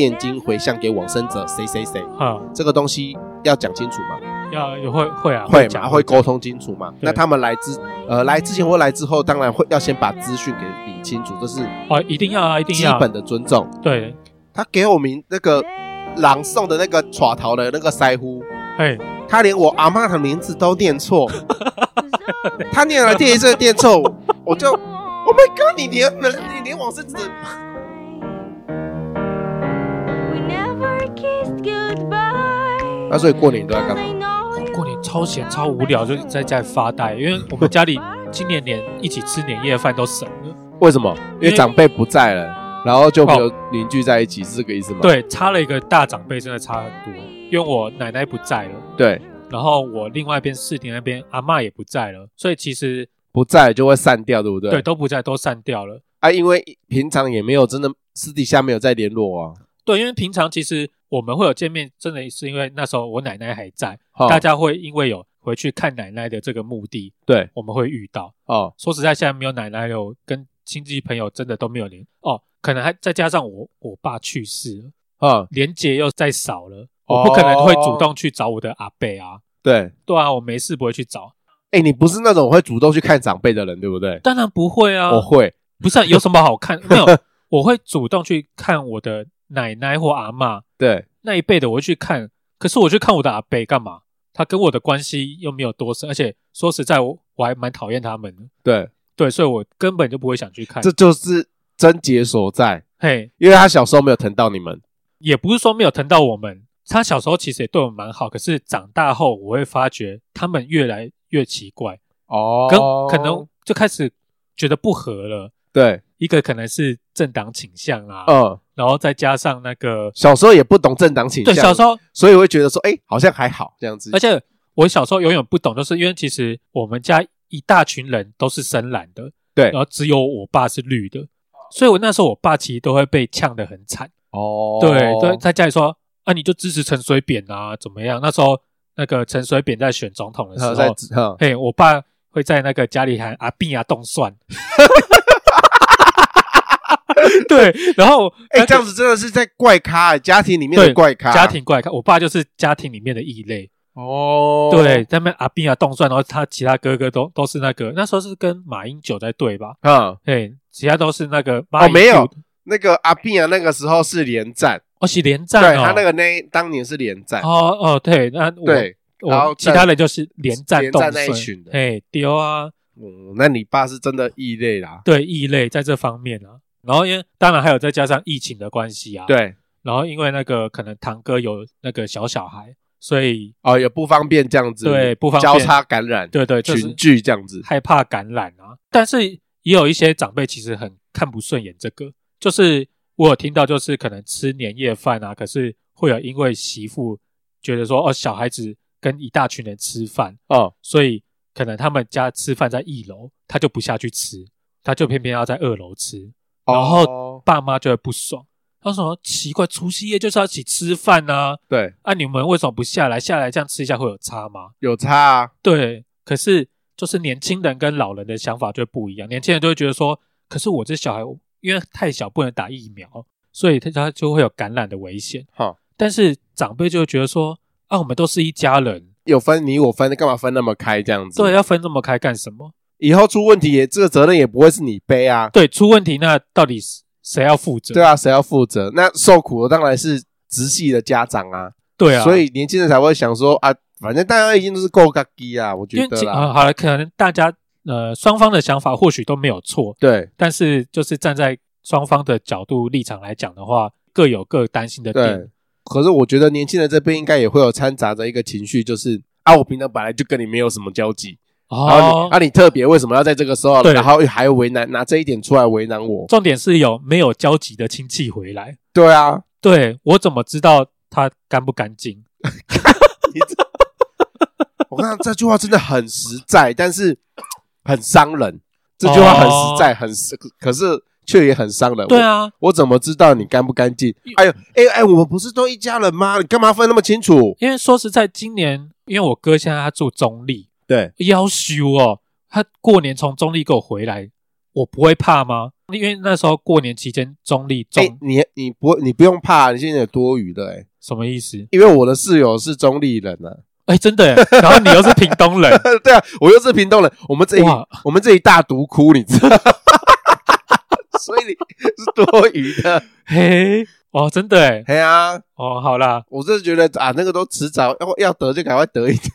念经回向给往生者谁谁谁，哈，这个东西要讲清楚吗？要也会会啊，会嘛，讲会沟通清楚嘛。那他们来之呃来之前或来之后，当然会要先把资讯给理清楚，这是哦，一定要啊，一定要基本的尊重。对，他给我们那个朗诵的那个耍桃的那个腮呼，哎，他连我阿妈的名字都念错，他念了第一次念错，我就 Oh my God！你连你连往生者。那所以过年都在干嘛？过年超闲超无聊，就在家里发呆，因为我们家里今年连一起吃年夜饭都省了。为什么？因为长辈不在了，然后就没有哦凝聚在一起，是这个意思吗？对，差了一个大长辈，真的差很多。因为我奶奶不在了，对，然后我另外一边四弟那边阿嬷也不在了，所以其实不在就会散掉，对不对？对都不在，都散掉了。啊，因为平常也没有真的私底下没有再联络啊。对，因为平常其实我们会有见面，真的是因为那时候我奶奶还在，哦大家会因为有回去看奶奶的这个目的，对我们会遇到。哦，说实在，现在没有奶奶了，跟亲戚朋友真的都没有联哦，可能还再加上我我爸去世了，嗯，连结又再少了，哦我不可能会主动去找我的阿伯啊。对，对啊，我没事不会去找，哎，你不是那种会主动去看长辈的人，对不对？当然不会啊。我会，不是、啊、有什么好看？没有，我会主动去看我的奶奶或阿嬷对，那一辈的，我会去看。可是我去看我的阿伯干嘛？他跟我的关系又没有多深，而且说实在，我我还蛮讨厌他们的。对，对，所以我根本就不会想去看。这就是症结所在，嘿，因为他小时候没有疼到你们。也不是说没有疼到我们，他小时候其实也对我们蛮好。可是长大后，我会发觉他们越来越奇怪，哦跟可能就开始觉得不合了。对，一个可能是政党倾向啊，嗯，然后再加上那个小时候也不懂政党倾向，对小时候，所以会觉得说，哎，好像还好这样子而。且我小时候永远不懂，就是因为其实我们家一大群人都是深蓝的，对然，后只有我爸是绿的，所以我那时候我爸其实都会被呛得很惨。哦，对对，在家里说啊，你就支持陈水扁啊，怎么样？那时候那个陈水扁在选总统的时候，嘿，我爸会在那个家里喊阿扁啊冻蒜。对，然后哎，那个这样子真的是在怪咖，家庭里面的怪咖，家庭怪咖，我爸就是家庭里面的异类。哦，对，在那边阿斌啊冻蒜，然后他其他哥哥都都是那个，那时候是跟马英九在对吧？嗯，对，其他都是那个哦，没有，那个阿碧啊，那个时候是连战，哦是连战哦，对他那个那当年是连战，哦哦对，那我对，然后其他人就是连战连战那一群的。哎丢啊，嗯，那你爸是真的异类啦，对异类在这方面啊，然后因为当然还有再加上疫情的关系啊，，对，然后因为那个可能堂哥有那个小小孩，所以哦，也不方便这样子，对不方便。交叉感染，对对就是群聚这样子，害怕感染啊，但是也有一些长辈其实很看不顺眼这个，就是我有听到，就是可能吃年夜饭啊，可是会有因为媳妇觉得说哦，小孩子跟一大群人吃饭，哦，所以可能他们家吃饭在一楼，他就不下去吃，他就偏偏要在二楼吃，然后哦爸妈就会不爽。他说：“奇怪，除夕夜就是要一起吃饭啊，对，啊，你们为什么不下来？下来这样吃一下会有差吗？”有差啊，对，可是就是年轻人跟老人的想法就不一样。年轻人就会觉得说，可是我这小孩因为太小不能打疫苗，所以他他就会有感染的危险。哈，但是长辈就会觉得说，啊，我们都是一家人，有分你我分，干嘛分那么开这样子？对，要分这么开干什么？以后出问题也这个责任也不会是你背啊，对，出问题那到底是谁要负责？对啊，谁要负责？那受苦的当然是直系的家长啊，对啊，所以年轻人才会想说啊，反正大家已经都是够嘎机啊，我觉得啦，啊好了，可能大家呃双方的想法或许都没有错，对但是就是站在双方的角度立场来讲的话，各有各担心的对点。。可是我觉得年轻人这边应该也会有掺杂着一个情绪，就是啊，我平常本来就跟你没有什么交集，然后哦你，啊，你特别为什么要在这个时候，对然后还为难拿这一点出来为难我？重点是有没有交集的亲戚回来。对啊，对我怎么知道他干不干净？我看这句话真的很实在，但是很伤人。这句话很实在，很实，可是却也很伤人。对啊，我，我怎么知道你干不干净？哎呦，哎哎，我们不是都一家人吗？你干嘛分那么清楚？因为说实在，今年因为我哥现在他住中坜，对，夭寿哦，他过年从中立给我回来，我不会怕吗？因为那时候过年期间中立中、欸，你你不你不用怕，你现在有多余的哎、欸，什么意思？因为我的室友是中立人呢、啊。哎、欸，真的耶，然后你又是屏东人，对啊，我又是屏东人，我们这里我们这一大独窟，你知道，所以你是多余的，嘿，哦，真的哎，嘿啊，哦，好啦，我真的觉得啊，那个都迟早要要得就赶快得一点，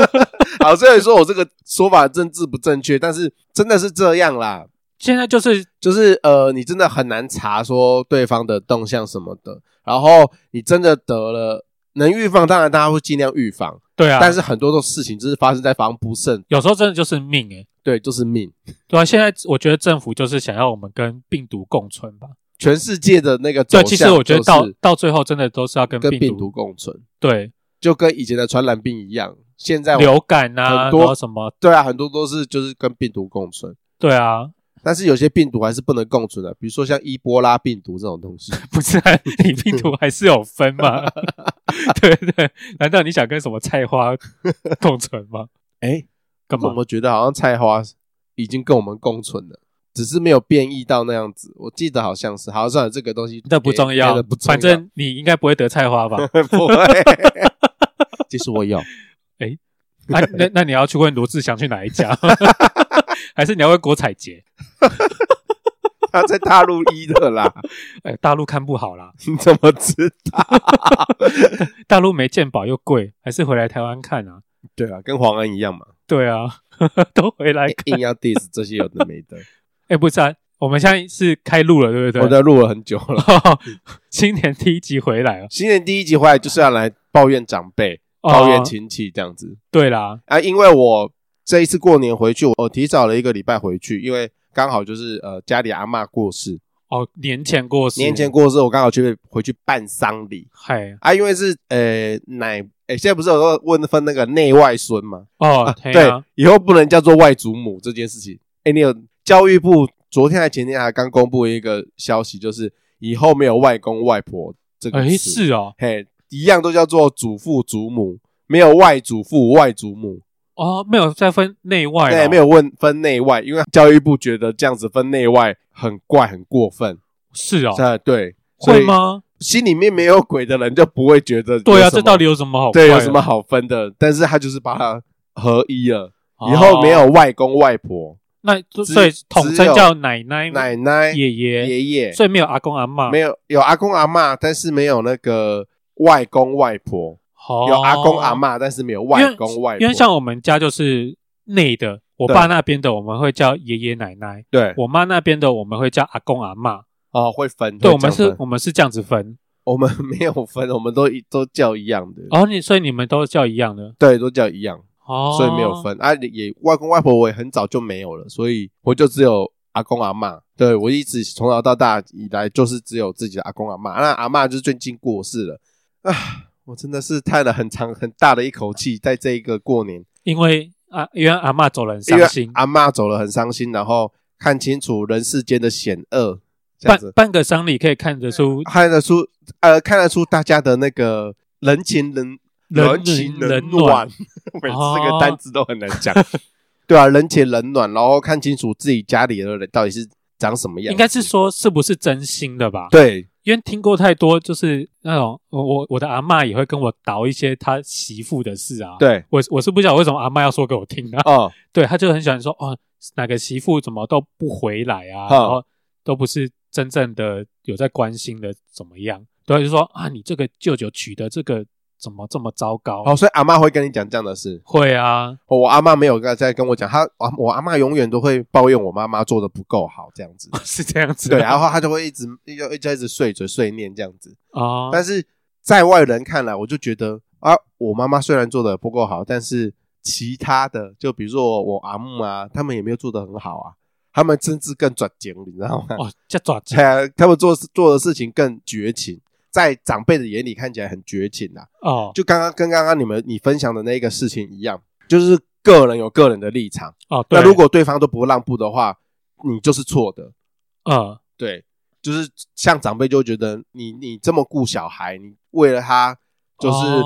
好，虽然说我这个说法政治不正确，但是真的是这样啦。现在就是就是呃，你真的很难查说对方的动向什么的，然后你真的得了，能预防当然大家会尽量预防，对啊，但是很多的事情就是发生在防不胜，有时候真的就是命诶、欸，对，就是命，对啊。现在我觉得政府就是想要我们跟病毒共存吧，全世界的那个走向、就是，对，其实我觉得到到最后真的都是要跟病毒，跟病毒共存，对，就跟以前的传染病一样，现在流感啊，很多什么，对啊，很多都是就是跟病毒共存，对啊。但是有些病毒还是不能共存的，比如说像伊波拉病毒这种东西，不是、啊？你病毒还是有分吗？对对，难道你想跟什么菜花共存吗？哎、欸，干嘛？我觉得好像菜花已经跟我们共存了，只是没有变异到那样子。我记得好像是，好像算了，这个东西那不重要，不重要，反正你应该不会得菜花吧？不会，其实我有。哎、欸，那那 那你要去问罗志祥去哪一家？还是你要问郭采洁？他在大陆医的啦。哎、欸，大陆看不好啦。你怎么知道？大陆没鉴宝又贵，还是回来台湾看啊？对啊，跟黄安一样嘛。对啊，都回来看。硬要 diss 这些有的没的。哎、欸，不是啊，我们现在是开录了，对不对？我在录了很久了。新年第一集回来了。新年第一集回来就是要来抱怨长辈、抱怨亲戚这样子。对啦，啊，因为我。这一次过年回去，我提早了一个礼拜回去，因为刚好就是呃家里阿嬷过世哦，年前过世，年前过世，我刚好去回去办丧礼。嗨啊，因为是呃奶，哎现在不是有个问分那个内外孙吗？哦，啊啊、对，以后不能叫做外祖母这件事情。哎你有教育部昨天还前天还刚公布一个消息，就是以后没有外公外婆这个词，诶是哦，嘿，一样都叫做祖父祖母，没有外祖父外祖母。哦，没有再分内外，对，没有问分内外，因为教育部觉得这样子分内外很怪，很过分。是哦，对，会吗？心里面没有鬼的人就不会觉得。对啊，这到底有什么好？对，有什么好分的？但是他就是把它合一了，以后没有外公外婆，那所以统称叫奶奶、奶奶、爷爷、爷爷，所以没有阿公阿嬷，没有有阿公阿嬷，但是没有那个外公外婆。有阿公阿嬷，但是没有外公外婆。因为像我们家就是内的，我爸那边的我们会叫爷爷奶奶，对，我妈那边的我们会叫阿公阿嬷。哦，会分。对，我们是，我们是这样子分。我们没有分，我们都都叫一样的。哦，你所以你们都叫一样的？对，都叫一样。哦，所以没有分啊。也外公外婆我也很早就没有了，所以我就只有阿公阿嬷。对，我一直从小到大以来就是只有自己的阿公阿嬷。那阿嬷就是最近过世了啊。我真的是叹了很长很大的一口气，在这一个过年，因为啊，因为阿嬷走了很伤心，阿嬷走了很伤心，然后看清楚人世间的险恶，半半个丧礼可以看得出，看得出，呃，看得出大家的那个人情人人情冷暖，每次这个单字都很难讲，对啊，人情冷暖，然后看清楚自己家里的人到底是长什么样，应该是说是不是真心的吧？对。因为听过太多，就是那种我我我的阿嬷也会跟我倒一些他媳妇的事啊。对，我我是不晓得为什么阿嬷要说给我听啊。哦，对，他就很喜欢说哦，哪个媳妇怎么都不回来啊，哦、然后都不是真正的有在关心的怎么样？对，就说啊，你这个舅舅娶的这个。怎么这么糟糕？哦，所以阿妈会跟你讲这样的事。会啊，我阿妈没有在跟我讲，她我阿妈永远都会抱怨我妈妈做的不够好，这样子 是这样子。对，然后她就会一直又一直一直碎嘴碎念这样子啊。但是在外人看来，我就觉得啊，我妈妈虽然做的不够好，但是其他的，就比如说我，阿木啊，他们也没有做的很好啊，他们甚至更绝情，你知道吗？哦，叫绝情。对啊，他们做做的事情更绝情。在长辈的眼里看起来很绝情啊，哦，就刚刚跟刚刚你们你分享的那个事情一样，就是个人有个人的立场哦。对，那如果对方都不让步的话，你就是错的。嗯，对，就是像长辈就觉得你你这么顾小孩，你为了他就是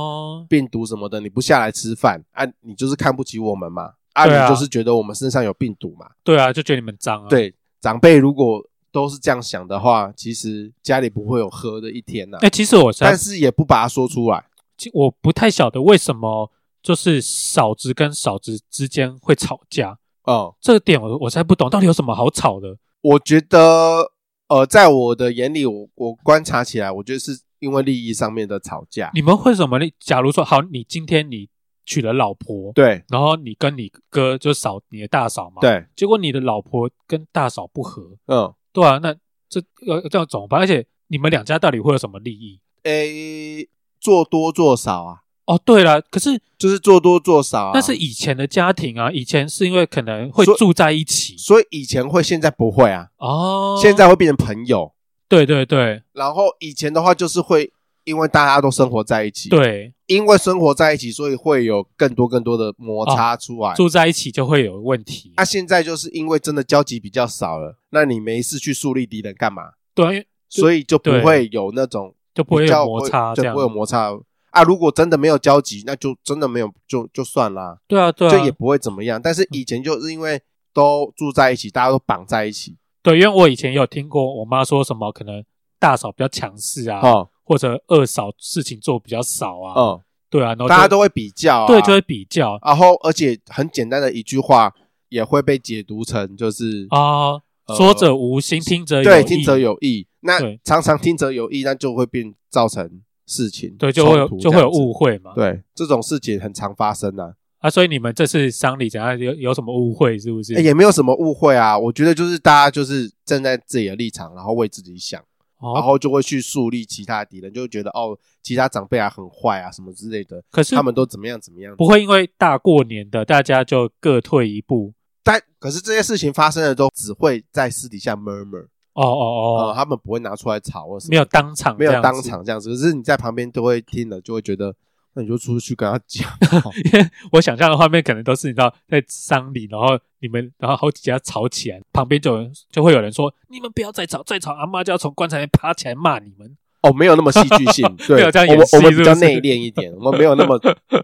病毒什么的，你不下来吃饭啊，你就是看不起我们嘛啊，你就是觉得我们身上有病毒嘛？对啊，就觉得你们脏啊。对，长辈如果都是这样想的话，其实家里不会有喝的一天呐、啊。哎、欸，其实我但是也不把它说出来。其我不太晓得为什么就是嫂子跟嫂子之间会吵架。哦、嗯，这个点我我才不懂，到底有什么好吵的？我觉得，呃，在我的眼里，我我观察起来，我觉得是因为利益上面的吵架。你们会什么？你假如说好，你今天你娶了老婆，对，然后你跟你哥就嫂，你的大嫂嘛，对，结果你的老婆跟大嫂不和，嗯，对啊，那这要这样怎么办？而且你们两家到底会有什么利益？诶，做多做少啊。哦，对了，可是就是做多做少啊。那是以前的家庭啊，以前是因为可能会住在一起，所以以前会，现在不会啊。哦，现在会变成朋友。对对对。然后以前的话就是会，因为大家都生活在一起，对，因为生活在一起，所以会有更多更多的摩擦出来。哦，住在一起就会有问题。那、啊、现在就是因为真的交集比较少了，那你没事去树立敌人干嘛？对，所以就不会有那种就不会有摩擦，就不会有摩擦。啊，如果真的没有交集，那就真的没有，就就算啦。对啊，对啊，就也不会怎么样。但是以前就是因为都住在一起，大家都绑在一起。对，因为我以前有听过我妈说什么，可能大嫂比较强势啊，哦、或者二嫂事情做比较少啊。嗯，对啊，然后大家都会比较、啊，对，就会比较。然后，而且很简单的一句话也会被解读成就是啊，说者无心，听者有意，对，听者有意。那常常听者有意，那就会变造成。事情对，就会有就会有误会嘛。对，这种事情很常发生啊。啊，所以你们这次丧礼怎样有有什么误会是不是？欸，也没有什么误会啊。我觉得就是大家就是站在自己的立场，然后为自己想，哦，然后就会去树立其他敌人，就会觉得哦，其他长辈啊很坏啊什么之类的。可是他们都怎么样怎么样？不会因为大过年的大家就各退一步。但可是这些事情发生的都只会在私底下 murmur。哦哦哦、呃，他们不会拿出来吵，没有当场，没有当场这样子。可是你在旁边都会听了，就会觉得，那你就出去跟他讲。因为我想象的画面可能都是你知道在丧礼，然后你们然后好几家吵起来，旁边就有人就会有人说：“你们不要再吵，再吵阿妈就要从棺材里爬起来骂你们。”哦，没有那么戏剧性，对，没有这样演戏，我们比较内敛一点，我们没有那么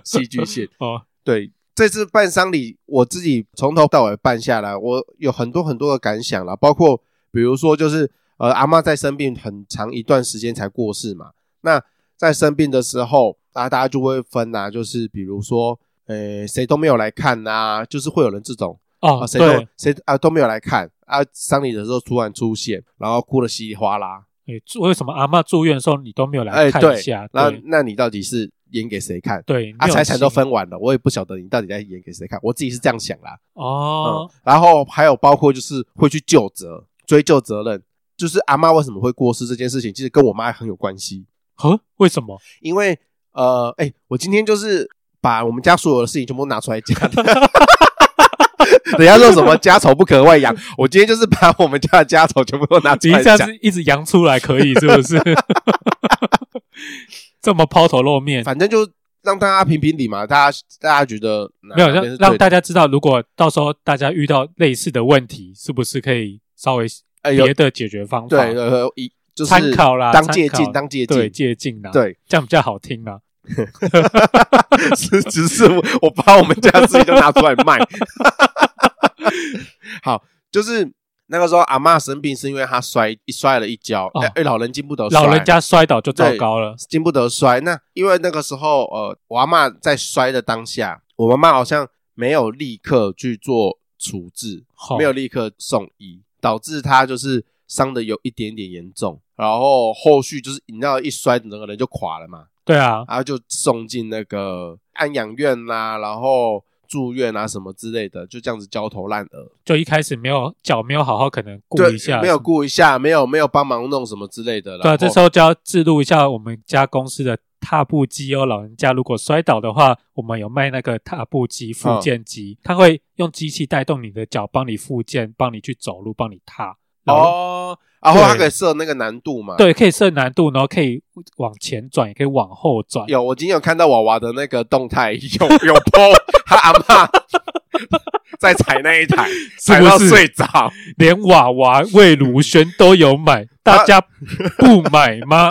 戏剧性。哦，对，这次办丧礼，我自己从头到尾办下来，我有很多很多的感想啦，包括比如说就是。呃，阿妈在生病很长一段时间才过世嘛。那在生病的时候，啊，大家就会分啊，就是比如说，呃，谁都没有来看啊，就是会有人这种哦，谁、啊、都谁啊都没有来看啊，丧礼的时候突然出现，然后哭得稀里哗啦。哎、欸，为什么阿嬷住院的时候你都没有来看一下？那那你到底是演给谁看？对，啊，财产都分完了，我也不晓得你到底在演给谁看。我自己是这样想啦。哦、嗯，然后还有包括就是会去究责、追究责任。就是阿嬷为什么会过世这件事情，其实跟我妈很有关系。呵？为什么？因为呃，哎、欸，我今天就是把我们家所有的事情全部拿出来讲。人家说什么家丑不可外扬，我今天就是把我们家的家丑全部都拿出来讲。一直扬出来可以是不是？这么抛头露面，反正就让大家评评理嘛。大家大家觉得没有让让大家知道，如果到时候大家遇到类似的问题，是不是可以稍微。别的解决方法，对，呃，一就是参考啦，当借鉴，当借鉴，对，借鉴啦，对，这样比较好听啊。是，只是我，我把我们家自己都拿出来卖。好，就是那个时候，阿嬷生病是因为她摔一摔了一跤，哎、哦，老人经不得摔，老人家摔倒就糟糕了，经不得摔。那因为那个时候，呃，我阿嬷在摔的当下，我妈妈好像没有立刻去做处置，没有立刻送医。导致她就是伤的有一点点严重，然后后续就是你知道一摔，整个人就垮了嘛。对啊，然后就送进那个安养院啦、啊，然后住院啊什么之类的，就这样子焦头烂额。就一开始没有脚没有好好可能顾一下，没有顾一下，没有没有帮忙弄什么之类的。对啊，这时候就要记录一下我们家公司的踏步机哦。老人家如果摔倒的话，我们有卖那个踏步机、复健机，它会用机器带动你的脚，帮你复健，帮你去走路，帮你踏。哦，然后它可以设那个难度嘛？对，可以设难度，然后可以往前转，也可以往后转。有，我今天有看到娃娃的那个动态，有 有 po 他阿嬷 在踩那一台，踩到睡着，连娃娃魏如萱都有买，大家不买吗？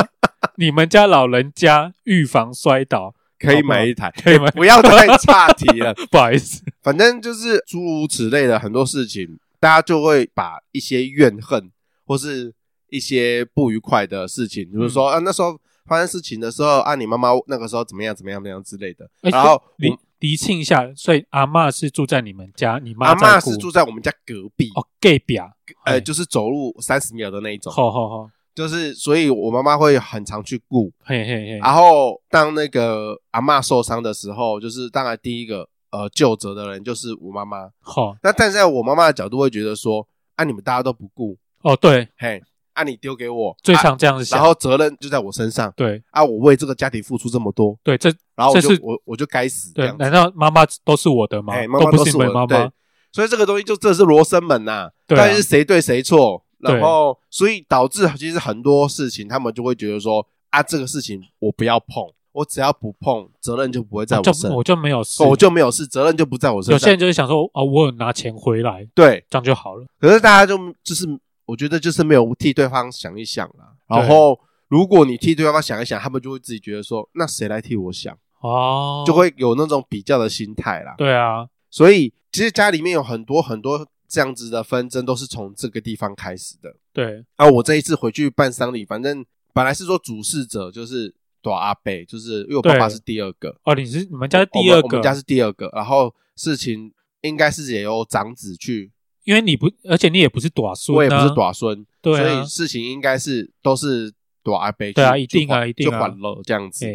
你们家老人家预防摔倒，可以买一台，可以买，不要太岔题了，不好意思。反正就是诸如此类的很多事情。大家就会把一些怨恨或是一些不愉快的事情，比如说、嗯、啊那时候发生事情的时候啊，你妈妈那个时候怎么样怎么样怎么样之类的，然后理理清一下，所以阿嬷是住在你们家，你妈阿嬷是住在我们家隔壁哦，隔壁啊，呃，就是走路三十秒的那一种，好好好。就是，所以我妈妈会很常去顾，嘿嘿嘿。然后当那个阿嬷受伤的时候，就是当然第一个呃救责的人就是我妈妈。好，那但是在我妈妈的角度会觉得说，啊你们大家都不顾，哦对，嘿，啊你丢给我，最常这样子想，然后责任就在我身上，对，啊我为这个家庭付出这么多，对，这然后我就是我我就该死，对，难道妈妈都是我的吗？妈妈都是你们妈妈，所以这个东西就这是罗生门呐，到底是谁对谁错？然后，所以导致其实很多事情，他们就会觉得说啊，这个事情我不要碰，我只要不碰，责任就不会在我身上，我就没有事，我就没有事，责任就不在我身上。有些人就是想说啊，我有拿钱回来，对，这样就好了。可是大家就就是，我觉得就是没有替对方想一想啦。然后，如果你替对方想一想，他们就会自己觉得说，那谁来替我想？哦，就会有那种比较的心态啦。对啊，所以其实家里面有很多很多。这样子的纷争都是从这个地方开始的。对，啊，我这一次回去办丧礼，反正本来是说主事者就是朵阿伯，就是因为我爸爸是第二个。哦，你是你们家是第二个，我们家是第二个。然后事情应该是也由长子去，因为你不，而且你也不是短孙，我也不是短孙，对，所以事情应该是都是短阿伯。对啊，一定啊，一定就缓了这样子。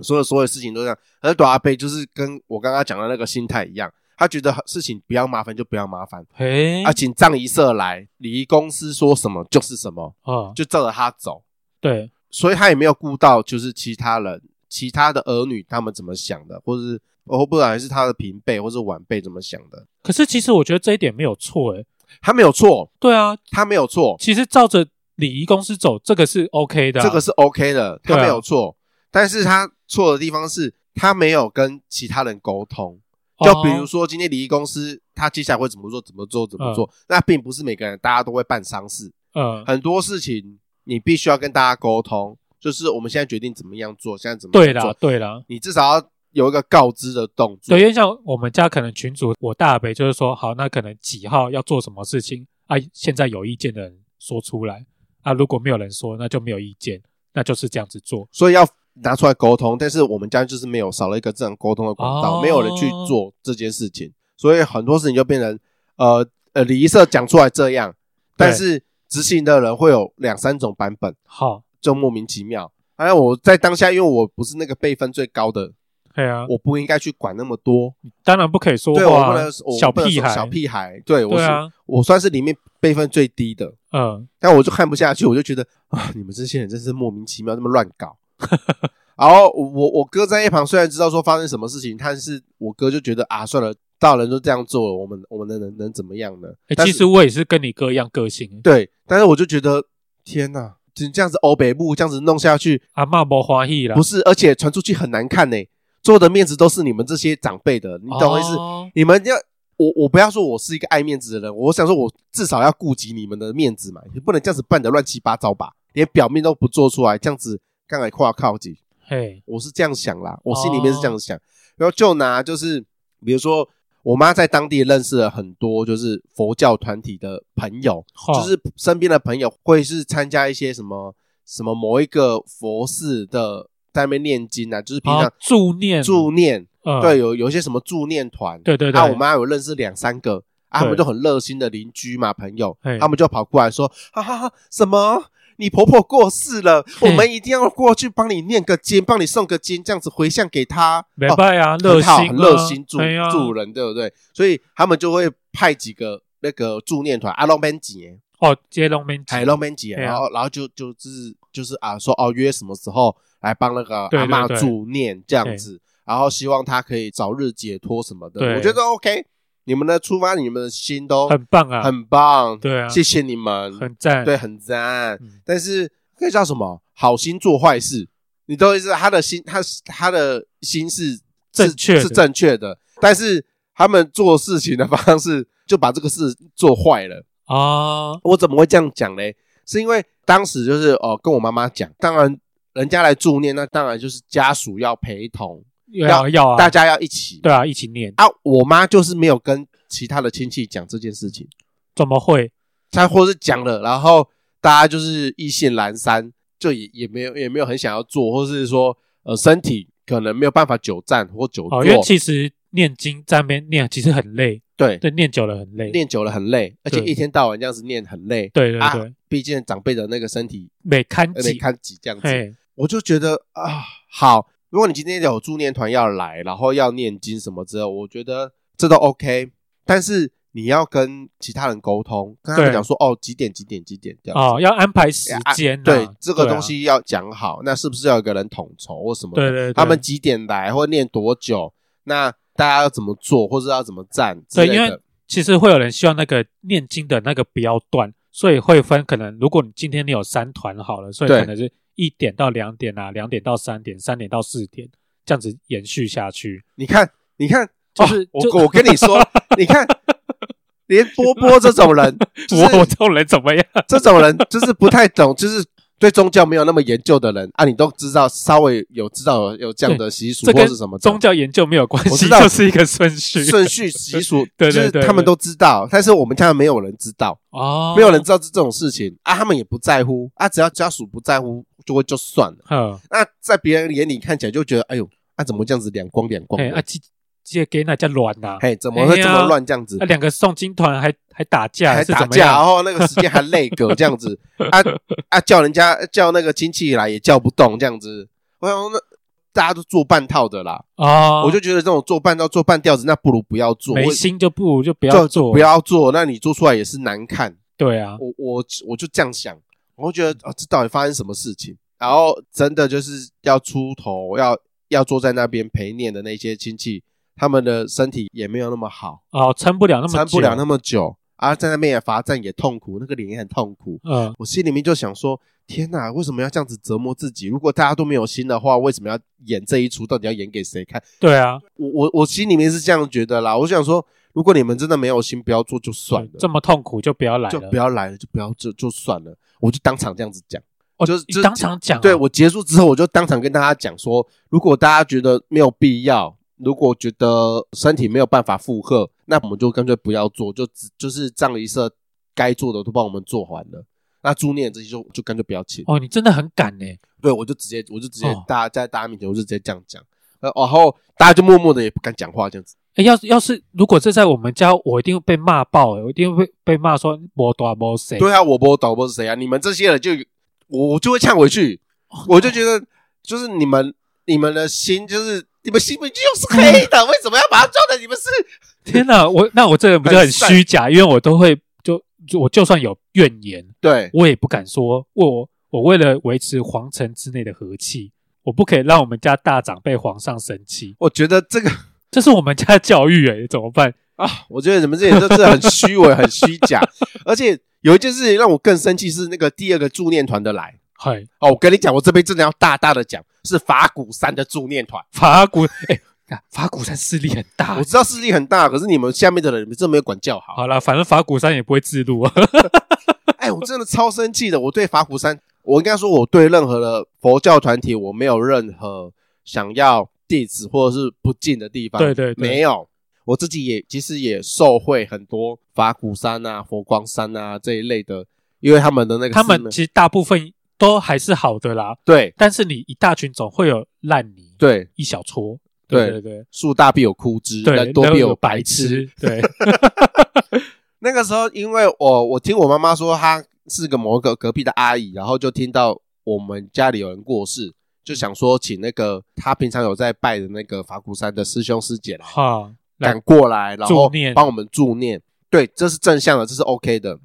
所有所有事情都这样，而短阿伯就是跟我刚刚讲的那个心态一样。他觉得事情不要麻烦就不要麻烦，嘿，啊，请葬仪社来，礼仪公司说什么就是什么，哦，就照着他走，对，所以他也没有顾到就是其他人、其他的儿女他们怎么想的，或者是哦，不然是他的平辈或者晚辈怎么想的。可是其实我觉得这一点没有错，诶，他没有错，对啊，他没有错。其实照着礼仪公司走，这个是 OK 的，啊，这个是 OK 的，他没有错，但是他错的地方是他没有跟其他人沟通。就比如说，今天礼仪公司他接下来会怎么做？怎么做？怎么做？嗯、那并不是每个人大家都会办丧事。嗯，很多事情你必须要跟大家沟通。就是我们现在决定怎么样做，现在怎么做？对啦，对啦，你至少要有一个告知的动作。对，因为像我们家可能群主，我大伯就是说，好，那可能几号要做什么事情啊？现在有意见的人说出来啊，如果没有人说，那就没有意见，那就是这样子做。所以要。拿出来沟通，但是我们家就是没有少了一个这样沟通的管道，哦、没有人去做这件事情，所以很多事情就变成呃呃礼仪社讲出来这样，但是执行的人会有两三种版本，好，就莫名其妙。哎我在当下，因为我不是那个辈分最高的，对啊，我不应该去管那么多，当然不可以说话，对，我不能，小屁孩，小屁孩，对我是，我算是里面辈分最低的，嗯，但我就看不下去，我就觉得啊，你们这些人真是莫名其妙，这么乱搞。然后我我哥在一旁，虽然知道说发生什么事情，但是我哥就觉得啊，算了，大人都这样做了，我们我们能能能怎么样呢？欸、其实我也是跟你哥一样个性，对，但是我就觉得天哪，你这样子欧北部这样子弄下去，阿嬷不欢喜了，不是，而且传出去很难看呢，做的面子都是你们这些长辈的，你懂我意思？哦、你们要我我不要说我是一个爱面子的人，我想说我至少要顾及你们的面子嘛，你不能这样子办的乱七八糟吧，连表面都不做出来，这样子。刚才跨靠几，嘿我是这样想啦，我心里面是这样想。哦、然后就拿就是，比如说我妈在当地认识了很多就是佛教团体的朋友，哦、就是身边的朋友会是参加一些什么什么某一个佛寺的在那边念经啊，就是平常助念。助念，嗯、对，有有一些什么助念团，对对对。啊，我妈有认识两三个，啊，他们就很热心的邻居嘛，朋友，他们就跑过来说，哈哈哈，什么？你婆婆过世了，我们一定要过去帮你念个经，帮你送个经，这样子回向给她。没拜啊，热心，很热心助助人，对不对？所以他们就会派几个那个助念团，阿龙边几哦，接龙边几，海龙边几，然后然后就就是就是啊，说哦约什么时候来帮那个阿妈助念这样子，然后希望他可以早日解脱什么的，我觉得 OK。你们的出发，你们的心都很棒啊，很棒，对啊，谢谢你们，很赞，对，很赞。但是可以叫什么？好心做坏事，你都是他的心，他他的心是正确，是正确的。但是他们做事情的方式，就把这个事做坏了啊！我怎么会这样讲嘞？是因为当时就是哦，跟我妈妈讲，当然人家来助念，那当然就是家属要陪同。要要啊！大家要一起，对啊，一起念啊！我妈就是没有跟其他的亲戚讲这件事情怎么会？她或是讲了，然后大家就是意兴阑珊，就也也没有也没有很想要做，或是说呃身体可能没有办法久站或久坐。哦，因为其实念经在那边念其实很累，对对，念久了很累，念久了很累，而且一天到晚这样子念很累。对对对，啊，毕竟长辈的那个身体每看没看几这样子，嘿我就觉得啊，好，如果你今天有助念团要来，然后要念经什么之后，我觉得这都 OK，但是。你要跟其他人沟通，跟他们讲说哦，几点几点几点这样哦，要安排时间、啊。对，这个东西要讲好、啊。那是不是要有个人统筹或什么？对对对。他们几点来，或念多久？那大家要怎么做，或者要怎么站？对，因为其实会有人希望那个念经的那个不要断，所以会分可能，如果你今天你有三团好了，所以可能是一点到两点啊，两点到三点，三点到四点，这样子延续下去。你看，你看，就是、哦、我我跟你说，你看。连波波这种人，我我这种人怎么样？这种人就是不太懂，就是对宗教没有那么研究的人啊，你都知道，稍微有知道有，有这样的习俗或是什么宗教研究没有关系，我知道就是一个顺序顺序习俗，对对对，他们都知道，但是我们家没有人知道哦，没有人知道这这种事情啊，他们也不在乎啊，只要家属不在乎，就会就算了。嗯，那在别人眼里看起来就觉得，哎呦，啊怎么这样子两光两光的？啊这给那家乱呐！嘿，怎么会这么乱这样子？那两个送金团还还打架，还打架，然后那个时间还累个这样子 啊啊！叫人家叫那个亲戚来也叫不动这样子。我想那大家都做半套的啦啊！我就觉得这种做半套、做半吊子，那不如不要做。没心就不如就不要做，不要做。那你做出来也是难看。对啊，我我我就这样想，我就觉得啊，这到底发生什么事情？然后真的就是要出头，要要坐在那边陪念的那些亲戚。他们的身体也没有那么好哦，撑不了那么撑不了那么久啊，在那边也罚站也痛苦，那个脸也很痛苦。嗯，我心里面就想说：天哪，为什么要这样子折磨自己？如果大家都没有心的话，为什么要演这一出？到底要演给谁看？对啊，我我我心里面是这样觉得啦。我想说，如果你们真的没有心，不要做就算了。这么痛苦就不要来了，就不要来了，就不要就就算了。我就当场这样子讲，哦、就是当场讲、啊。对，我结束之后，我就当场跟大家讲说，如果大家觉得没有必要。如果觉得身体没有办法负荷，那我们就干脆不要做，就只就是葬仪社该做的都帮我们做完了。那助念这些就就干脆不要请。哦，你真的很敢呢。对，我就直接我就直接大家在大家面前我就直接这样讲，然后大家就默默的也不敢讲话这样子。哎，要是要是如果这在我们家，我一定会被骂爆，我一定会被被骂说我多我谁。对啊，我不导播是谁啊？你们这些人就我就会呛回去，我就觉得就是你们你们的心就是。你们心里就是黑的，为什么要把它撞的？你们是 天哪！我那我这个人不就很虚假？因为我都会就就我就算有怨言，对我也不敢说。我我为了维持皇城之内的和气，我不可以让我们家大长辈皇上生气。我觉得这个这是我们家的教育诶，怎么办啊？我觉得你们这些都是很虚伪、很虚假。而且有一件事情让我更生气，是那个第二个助念团的来。嗨哦，我跟你讲，我这边真的要大大的讲。是法鼓山的助念团，法鼓哎，法鼓山势力很大，我知道势力很大，可是你们下面的人，你们真没有管教好。好了，反正法鼓山也不会自录啊。哎，我真的超生气的，我对法鼓山，我应该说，我对任何的佛教团体，我没有任何想要 diss 或者是不近的地方。对对对，没有，我自己也其实也受惠很多法鼓山啊、佛光山啊这一类的，因为他们的那个，他们其实大部分。都还是好的啦，对。但是你一大群总会有烂泥，对，一小撮，对对对。树大必有枯枝，对，人多必有白痴，对。那个时候，因为我我听我妈妈说，她是个某个隔壁的阿姨，然后就听到我们家里有人过世，就想说请那个他平常有在拜的那个法鼓山的师兄师姐来，哈，赶过来，然后帮我们助念。对，这是正向的，这是 OK 的。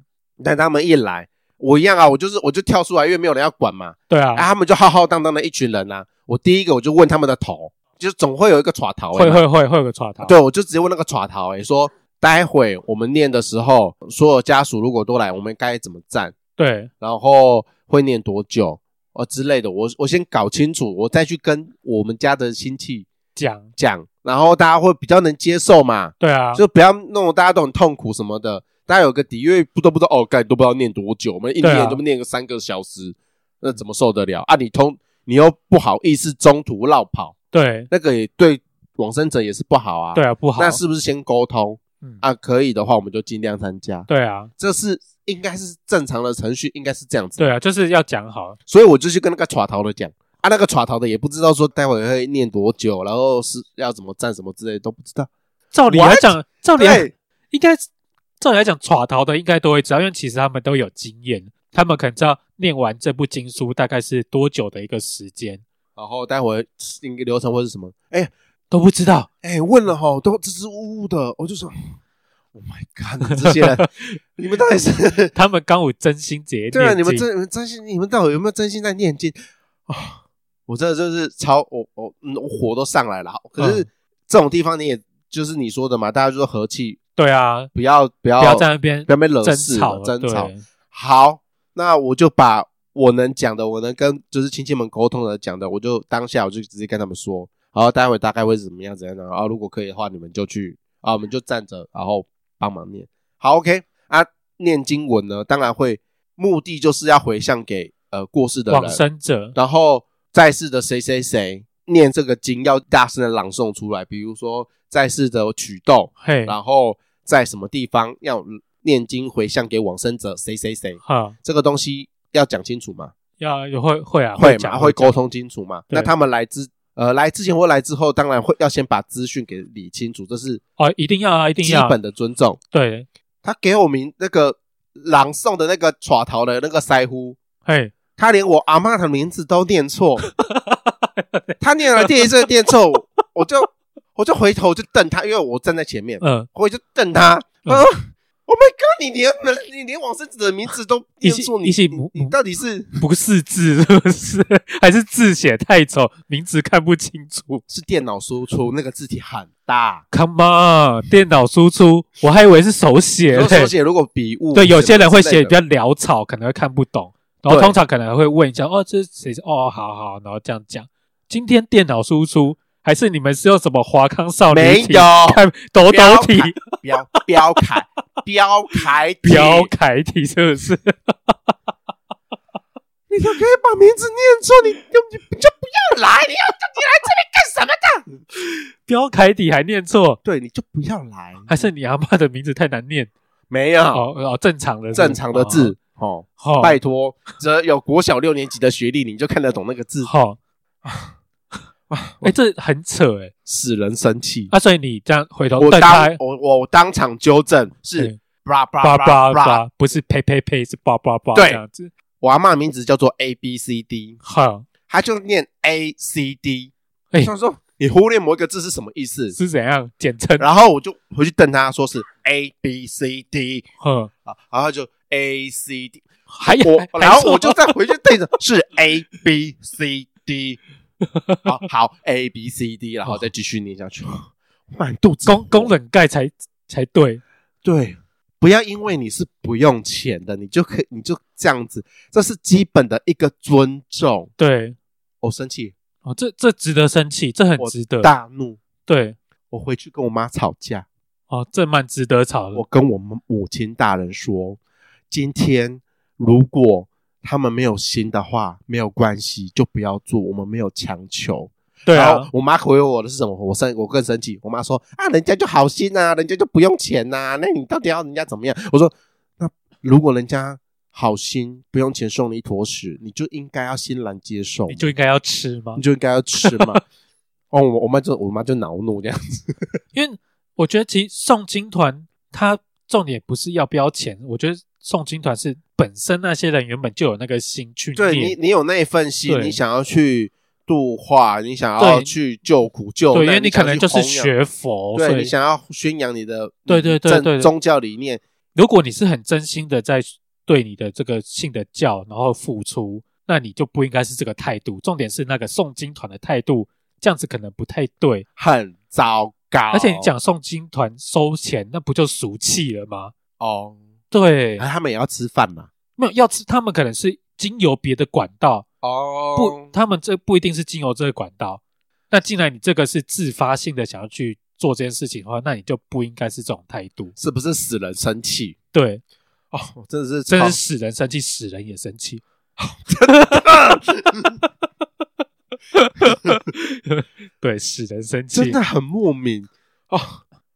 但他们一来。我一样啊，我就是我就跳出来，因为没有人要管嘛。对啊，啊，他们就浩浩荡荡的一群人啊。我第一个我就问他们的头，就总会有一个耍头，会会会会有个耍头。对，我就直接问那个耍头，诶说待会我们念的时候，所有家属如果都来，我们该怎么站？对，然后会念多久哦之类的。我我先搞清楚，我再去跟我们家的亲戚讲讲，然后大家会比较能接受嘛。对啊，就不要弄得大家都很痛苦什么的。大家有个底，因为不都不知道哦，该都不知道念多久，我们一念都不念个三个小时，啊，那怎么受得了啊？你通你又不好意思中途绕跑，对，那个也对往生者也是不好啊。对啊，不好。那是不是先沟通？嗯啊，可以的话我们就尽量参加。对啊，这是应该是正常的程序，应该是这样子。对啊，就是要讲好。所以我就去跟那个耍头的讲啊，那个耍头的也不知道说待会会念多久，然后是要怎么站什么之类的都不知道。照理来讲？照理应该照理来讲，耍头的应该都会知道，因为其实他们都有经验，他们可能知道念完这部经书大概是多久的一个时间，然后待会流程会是什么？哎都不知道。哎，问了哈，都支支吾吾的，我就说，Oh my god，这些人，你们到底是？他们刚有真心结对啊，你们真你们真心，你们到底有没有真心在念经啊？我真的就是超我我嗯我火都上来了。可是嗯这种地方你也就是你说的嘛，大家就说和气，对啊，不要不要不要在那边不要被惹事争吵了争吵。好，那我就把我能讲的，我能跟就是亲戚们沟通的讲的，我就当下我就直接跟他们说，然后待会大概会是怎么样怎样的，然后如果可以的话，你们就去啊，我们就站着，然后帮忙念。好，OK。啊，念经文呢，当然会目的就是要回向给呃过世的人，往生者，然后在世的谁谁谁念这个经要大声的朗诵出来，比如说在世的曲动，嘿，然后在什么地方要念经回向给往生者谁谁谁，哈，这个东西要讲清楚嘛，要会会啊，会嘛，讲会沟通清楚嘛。那他们来之呃来之前或来之后，当然会要先把资讯给理清楚，这是哦，一定要啊，一定要。基本的尊重。对，他给我们那个朗诵的那个耍逃的那个腮呼，嘿，他连我阿嬷的名字都念错，他念了第一次念错，我就我就回头就瞪他，因为我站在前面，嗯，我就瞪他，嗯。啊！Oh my god！你连 你连往生者的名字都念错，你你你到底是不是字是不是？还是字写太丑，名字看不清楚是电脑输出那个字体很大，？Come on，电脑输出，我还以为是手写手写如果笔误，对，有些人会写比较较潦草，可能会看不懂，然后通常可能会问一下，哦，这是谁是？哦，好好，然后这样讲。今天电脑输出还是你们是用什么华康少女体没有 看抖抖标体标标楷标楷体标楷体是不是？你都可以把名字念错，你就你就不要来，你要你来这边干什么的？标楷体还念错，对，你就不要来，还是你阿妈的名字太难念？没有哦哦，正常的正常的字哦。好，拜托，只有国小六年级的学历，你就看得懂那个字，好。哎，这很扯哎！使人生气。啊，所以你这样回头我瞪他当，我我当场纠正，是对叭叭叭叭不是呸呸呸，是叭叭叭对这样子。我阿嬷的名字叫做 A B C D，好，他就念 A C D。哎他说你忽略某一个字是什么意思？是怎样简称？然后我就回去瞪他，说是 A B C D 哼，啊，然后就 A C D，还有，然后我就再回去对着是 A B C D，好好 A B C D，然后再继续念下去，满肚子公公冷盖才才对。对，不要因为你是不用钱的，你就可以你就这样子，这是基本的一个尊重。对，我生气，哦，这这值得生气，这很值得。大怒，对，我回去跟我妈吵架，哦，这蛮值得吵的。我跟我们母亲大人说，今天如果他们没有心的话，没有关系，就不要做，我们没有强求。对啊然后，我妈回我的是什么？我生我更生气。我妈说啊，人家就好心啊，人家就不用钱呐、啊，那你到底要人家怎么样？我说那如果人家好心不用钱送你一坨屎，你就应该要欣然接受，你就应该要吃吗你？就应该要吃嘛。哦，我我妈就我妈就恼怒这样子。因为我觉得其实送金团它重点不是要不要钱，我觉得诵经团是本身那些人原本就有那个心去对你，你有那一份心，你想要去度化，你想要去救苦救对，难，因为你可能就是学佛，对你想要宣扬你的对对对对。宗教理念，如果你是很真心的在对你的这个信的教，然后付出，那你就不应该是这个态度。重点是那个诵经团的态度，这样子可能不太对。很糟糕。而且你讲送金团收钱，那不就俗气了吗？哦，对，哎他们也要吃饭嘛。没有要吃，他们可能是经由别的管道，哦不，他们这不一定是经由这个管道。那既然你这个是自发性的想要去做这件事情的话，那你就不应该是这种态度。是不是使人生气？对，哦，真的是真是使人生气，使人也生气。对，使人生气。真的很莫名哦。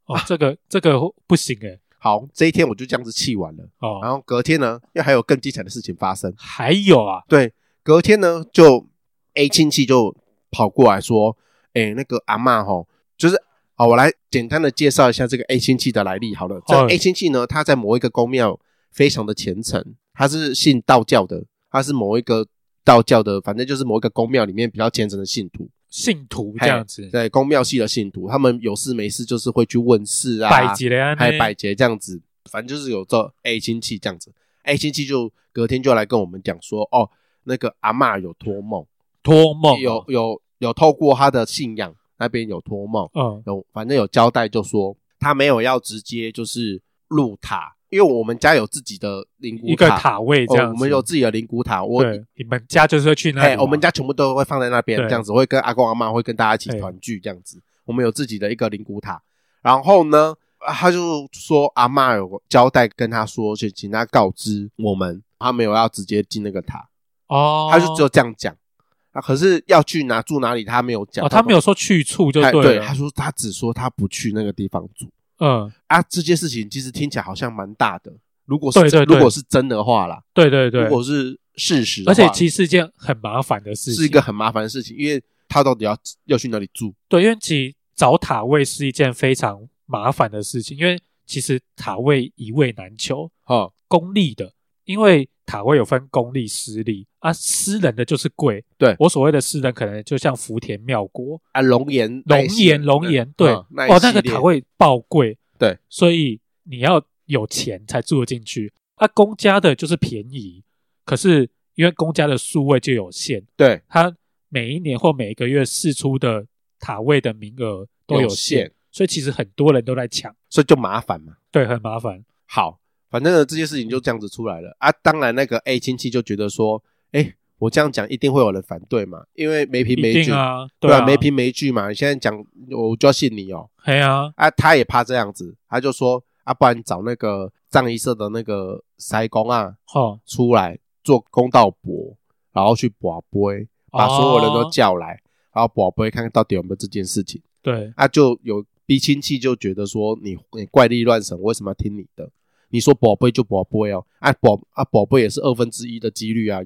哦，这个这个不行诶。好，这一天我就这样子气完了。哦，然后隔天呢，又还有更精彩的事情发生。还有啊，对，隔天呢，就 A 亲戚就跑过来说：“哎，那个阿嬷吼，就是好，我来简单的介绍一下这个 A 亲戚的来历。好了，这 A 亲戚呢，他在某一个宫庙非常的虔诚，他是信道教的，他是某一个道教的，反正就是某一个宫庙里面比较虔诚的信徒。”信徒这样子，对，宫庙系的信徒，他们有事没事就是会去问事啊，拜节啊，还拜节这样子，反正就是有这 A 亲戚这样子，A 亲戚就隔天就来跟我们讲说，哦，那个阿嬷有托梦，托梦有有有透过他的信仰那边有托梦，嗯，有反正有交代，就说他没有要直接就是入塔。因为我们家有自己的灵骨塔，一个塔位这样，哦，我们有自己的灵骨塔。我，你们家就是会去那里，我们家全部都会放在那边，这样子会跟阿公阿妈会跟大家一起团聚这样子。我们有自己的一个灵骨塔，然后呢，他就说阿妈有交代跟他说，就请他告知我们，他没有要直接进那个塔哦，他就只有这样讲。啊，可是要去哪住哪里，他没有讲，哦，他没有说去处就对了，对，他说他只说他不去那个地方住。嗯啊，这件事情其实听起来好像蛮大的。如果是对对对，如果是真的话啦，对对对，如果是事实，而且其实是一件很麻烦的事情，是一个很麻烦的事情，因为他到底要要去哪里住？对，因为其实找塔位是一件非常麻烦的事情，因为其实塔位一位难求哈，公立的，因为塔位有分公立、私立啊，私人的就是贵。对，我所谓的私人，可能就像福田妙国啊，龙岩、龙岩、龙岩，对，哦，那个塔位爆贵。对，所以你要有钱才住得进去。啊，公家的就是便宜，可是因为公家的数位就有限，对，他每一年或每一个月释出的塔位的名额都有限，所以其实很多人都在抢，所以就麻烦嘛。对，很麻烦。好，反正呢，这件事情就这样子出来了啊。当然，那个 A 亲戚就觉得说，哎，我这样讲一定会有人反对嘛，因为没凭没据啊，对啊，没凭没据嘛。你现在讲，我就要信你哦。对啊，啊，他也怕这样子，他就说。啊，不然找那个藏医社的那个塞公啊，哦，出来做公道伯，然后去跋杯，把所有人都叫来，哦、然后跋杯看看到底有没有这件事情。对，啊，就有 B 亲戚就觉得说你你怪力乱神，我为什么要听你的？你说宝贝就宝贝哦，啊宝啊宝贝也是二分之一的几率啊，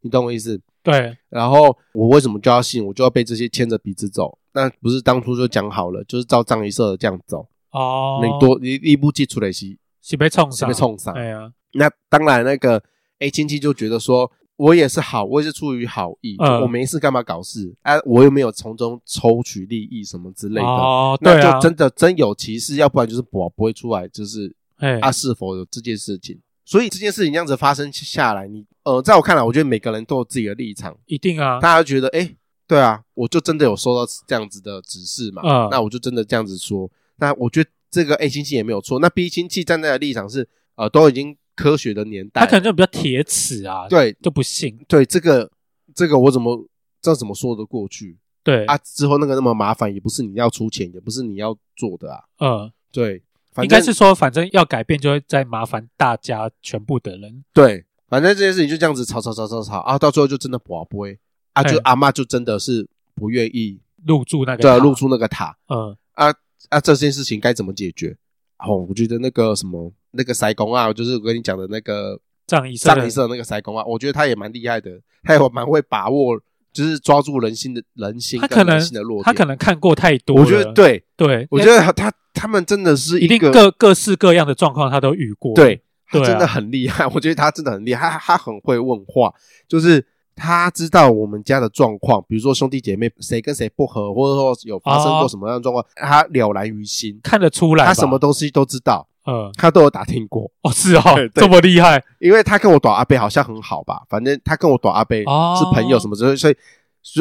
你懂我意思？对。然后我为什么就要信？我就要被这些牵着鼻子走？那不是当初就讲好了，就是照葬一社的这样走。哦，你多你你不记出来是是被冲上，是被冲上。对啊，那当然，那个 A 亲戚就觉得说，我也是好，我也是出于好意，嗯、我没事干嘛搞事？哎、啊，我又没有从中抽取利益什么之类的。哦，对啊，那就真的真有其事，要不然就是我不会出来，就是哎，啊，是否有这件事情？所以这件事情这样子发生下来，你呃，在我看来，我觉得每个人都有自己的立场，一定啊，大家觉得，哎、欸，对啊，我就真的有收到这样子的指示嘛，嗯，那我就真的这样子说，那我觉得。这个 A 亲戚也没有错，那 B 亲戚站在的立场是，呃，都已经科学的年代，他可能就比较铁齿啊，对，就不信，对这个这个我怎么这怎么说得过去？对啊，之后那个那么麻烦，也不是你要出钱，也不是你要做的啊，嗯，对，应该是说，反正要改变，就会再麻烦大家全部的人，对，反正这件事情就这样子吵吵吵吵吵啊，到最后就真的不不会啊，就阿嬷就真的是不愿意入住那个，对，入住那个塔，嗯。啊。啊，这件事情该怎么解决？哦，我觉得那个什么那个塞公啊，就是我跟你讲的那个藏医藏医社那个塞公啊，我觉得他也蛮厉害的，他也蛮会把握，就是抓住人心的人心，他可能他可能看过太多，我觉得对对，我觉得他他，们真的是一,个各各式各样的状况他都遇过，对，他真的很厉害，我觉得他真的很厉害，他他很会问话，就是。他知道我们家的状况，比如说兄弟姐妹谁跟谁不和，或者说有发生过什么样的状况，他了然于心，看得出来，他什么东西都知道，嗯，他都有打听过。哦，是哦，这么厉害，因为他跟我短阿贝好像很好吧，反正他跟我短阿贝是朋友什么之类，所以，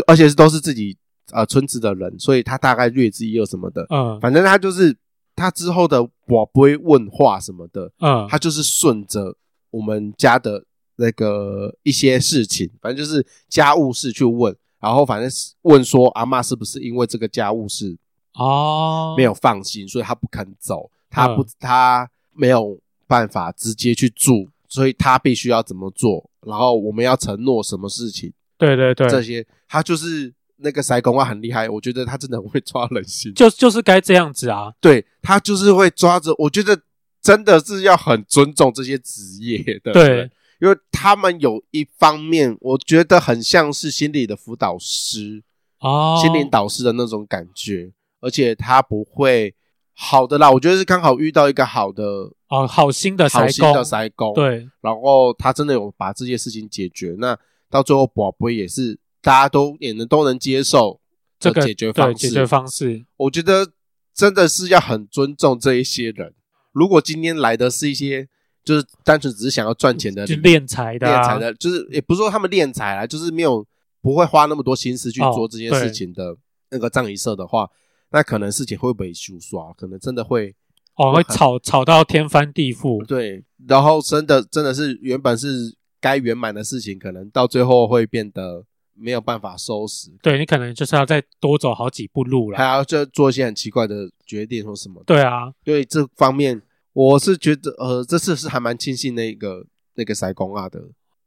而且是都是自己呃村子的人，所以他大概略知一二什么的，嗯，反正他就是他之后的我不会问话什么的，嗯，他就是顺着我们家的。那个一些事情，反正就是家务事去问，然后反正问说阿妈是不是因为这个家务事哦。没有放心，所以他不肯走，他不他没有办法直接去住，所以他必须要怎么做，然后我们要承诺什么事情，对对对，这些他就是那个塞公啊很厉害，我觉得他真的很会抓人心，就就是该这样子啊。对他就是会抓着，我觉得真的是要很尊重这些职业的，对，因为他们有一方面，我觉得很像是心理的辅导师哦，心灵导师的那种感觉，而且他不会好的啦，我觉得是刚好遇到一个好的哦，好心的塞好心的塞公，对，然后他真的有把这些事情解决，那到最后宝贝也是。大家都也能都能接受这个解决方式，解决方式，我觉得真的是要很尊重这一些人。如果今天来的是一些就是单纯只是想要赚钱的，就敛财的，敛财的，就是也不是说他们敛财啦，就是没有不会花那么多心思去做这件事情的那个葬仪社的话，那可能事情会不会修刷，可能真的会哦，会吵吵到天翻地覆。对，然后真的真的是原本是该圆满的事情，可能到最后会变得。没有办法收拾，对，你可能就是要再多走好几步路了，还要就做一些很奇怪的决定或什么。对啊，对这方面，我是觉得呃，这次是还蛮庆幸那个那个塞公啊的。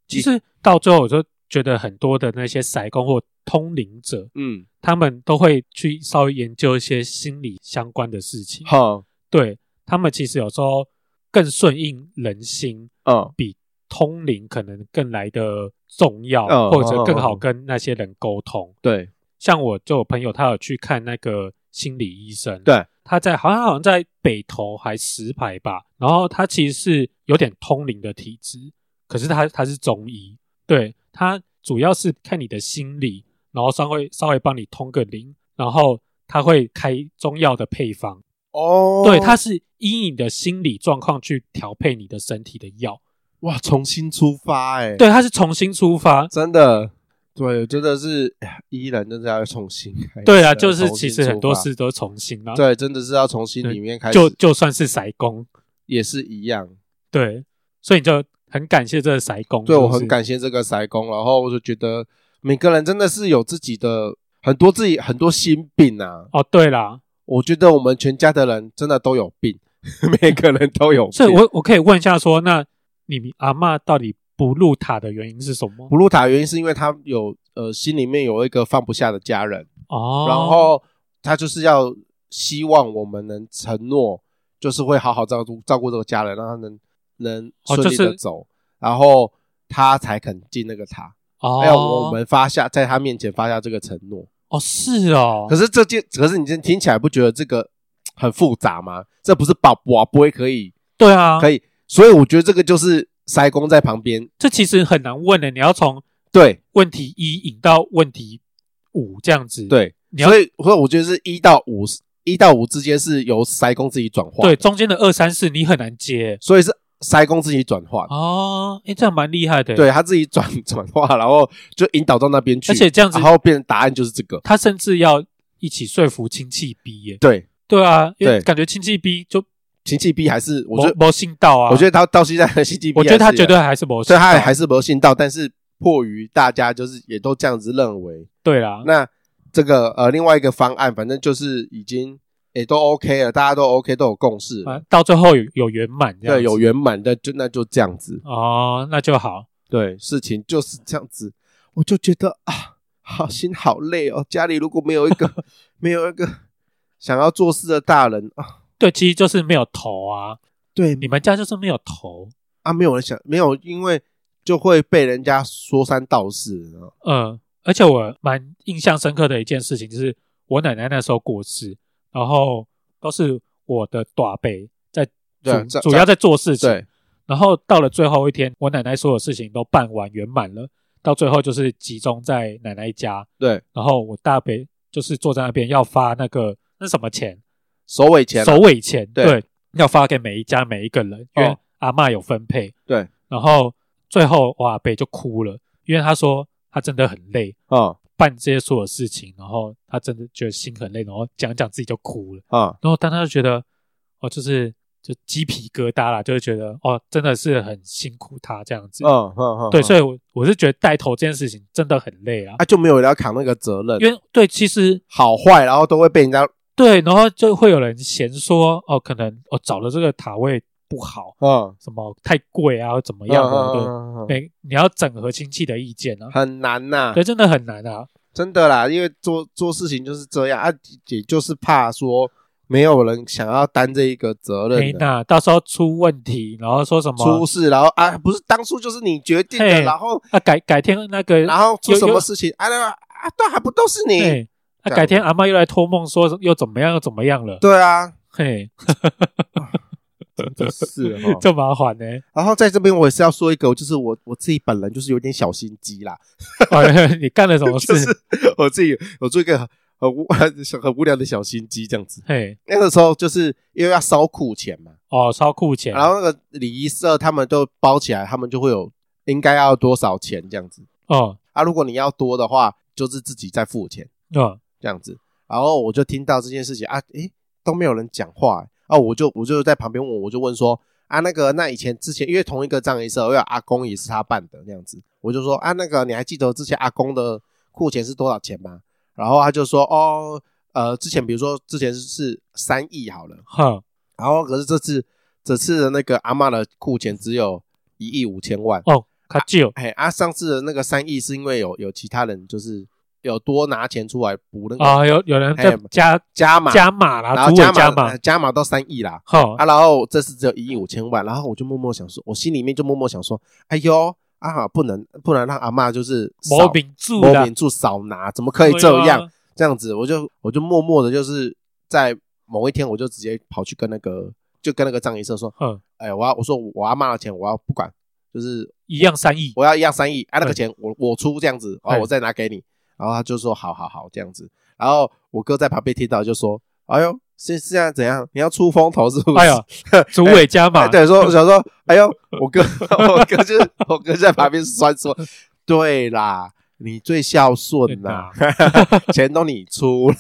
其实到最后，我就觉得很多的那些塞公或通灵者，嗯，他们都会去稍微研究一些心理相关的事情。哈，对，他们其实有时候更顺应人心，嗯，比。通灵可能更来的重要，哦、或者更好跟那些人沟通。哦、对，像我就有朋友，他有去看那个心理医生。对，他在好像好像在北投还石牌吧，然后他其实是有点通灵的体质，可是他他是中医，对，他主要是看你的心理，然后稍微稍微帮你通个灵，然后他会开中药的配方。哦，对，他是依你的心理状况去调配你的身体的药。哇，重新出发哎、欸！对，他是重新出发，真的，对，真的是，依然真的要重新开始。对啊，就是其实很多事都重新啊。对，真的是要从心里面开始。就就算是塞工也是一样。对，所以你就很感谢这个塞工。对，我很感谢这个塞工，然后我就觉得每个人真的是有自己的很多自己很多心病啊。哦，对啦，我觉得我们全家的人真的都有病，每个人都有病。所以我我可以问一下说那。你阿嬷到底不入塔的原因是什么？不入塔的原因是因为他有呃心里面有一个放不下的家人哦，然后他就是要希望我们能承诺，就是会好好照顾照顾这个家人，让他能能顺利的走，然后他才肯进那个塔。哦，我们发下在他面前发下这个承诺。哦，是哦。可是这件，可是你今天听起来不觉得这个很复杂吗？这不是宝宝不会可以？对啊，可以。所以我觉得这个就是塞公在旁边，这其实很难问的。你要从对。问题一引到问题五这样子，对，你要所以所以我觉得是一到五，一到五之间是由塞公自己转化，对，中间的二三四你很难接，所以是塞公自己转化哦，诶，这样蛮厉害的，对他自己转 转化，然后就引导到那边去，而且这样子，然后变成答案就是这个，他甚至要一起说服亲戚逼耶，对。对啊，因为感觉亲戚逼就。亲戚逼还是我觉得魔信道啊，我觉得他到现在亲戚逼，我觉得他绝对还是没信道，所以他还是魔信道，但是迫于大家就是也都这样子认为，对啦。那这个呃另外一个方案，反正就是已经也都 OK 了，大家都 OK 都有共识，啊，到最后有有圆满，对，有圆满的就那就这样子。哦，那就好，对，事情就是这样子，我就觉得啊，好心好累哦，家里如果没有一个 没有一个想要做事的大人啊。对，其实就是没有头啊。对，你们家就是没有头啊，没有人想，没有，因为就会被人家说三道四。嗯，而且我蛮印象深刻的一件事情，就是我奶奶那时候过世，然后都是我的大伯在主主要在做事情。对，然后到了最后一天，我奶奶所有事情都办完圆满了，到最后就是集中在奶奶家。对，然后我大伯就是坐在那边要发那个那什么钱。首尾钱，首尾钱，对，对，要发给每一家每一个人，因为阿嬷有分配，哦、对。然后最后，哇，北就哭了，因为他说他真的很累啊，哦、办这些所有事情，然后他真的觉得心很累，然后讲讲自己就哭了。啊。然后但他就觉得，哦，就是就鸡皮疙瘩啦，就是觉得哦，真的是很辛苦他这样子，嗯嗯嗯，对，所以我我是觉得带头这件事情真的很累啊，啊，就没有人要扛那个责任，因为对，其实好坏，然后都会被人家。对，然后就会有人嫌说，哦，可能我、哦、找的这个塔位不好，嗯，什么太贵啊，或怎么样的，对，嗯，每你要整合亲戚的意见啊，很难呐、啊，对，真的很难啊。真的啦，因为做做事情就是这样啊，也就是怕说没有人想要担这一个责任。没那到时候出问题，然后说什么出事，然后啊，不是当初就是你决定的，然后啊改改天那个，然后出什么事情啊？那啊，都还不都是你？啊，改天阿嬷又来托梦说又怎么样又怎么样了？对啊，嘿。真的是哈，这麻烦呢。然后在这边我也是要说一个，就是我我自己本人就是有点小心机啦。你干了什么事？我自己有做一个很无很无聊的小心机，这样子。嘿，那个时候就是因为要烧库钱嘛。哦，烧库钱。然后那个礼仪社他们都包起来，他们就会有应该要多少钱这样子。哦，啊，如果你要多的话，就是自己再付钱。哦，这样子。然后我就听到这件事情啊，诶，都没有人讲话。啊，我就我就在旁边问，我就问说啊，那个那以前之前因为同一个葬仪社，因为阿公也是他办的那样子，我就说啊，那个你还记得之前阿公的库钱是多少钱吗？然后他就说哦，呃，之前比如说之前是三亿好了，哈，然后可是这次这次的那个阿嬷的库钱只有一亿五千万哦，他就，哎啊，上次的那个三亿是因为有有其他人就是。有多拿钱出来补那个啊，有有人在加加码加码啦，然后加码加码。到三亿啦，好。啊，然后这次只有一亿五千万，然后我就默默想说，我心里面就默默想说，哎呦啊，不能不能让阿妈就是某名住某名住少拿，怎么可以这样这样子？我就我就默默的，就是在某一天，我就直接跑去跟那个就跟那个葬仪社说，嗯，哎，我要我说我阿妈的钱我要不管，就是一样三亿，我要一样三亿，啊，那个钱我我出这样子，啊，我再拿给你。然后他就说：“好好好，这样子。”然后我哥在旁边听到就说：“哎呦，现现在怎样？你要出风头是不是？”哎呦，主委加码，对，说我想说：“哎呦，我哥，我哥就是我哥在旁边酸说：‘对啦，你最孝顺啦，钱都你出啦。’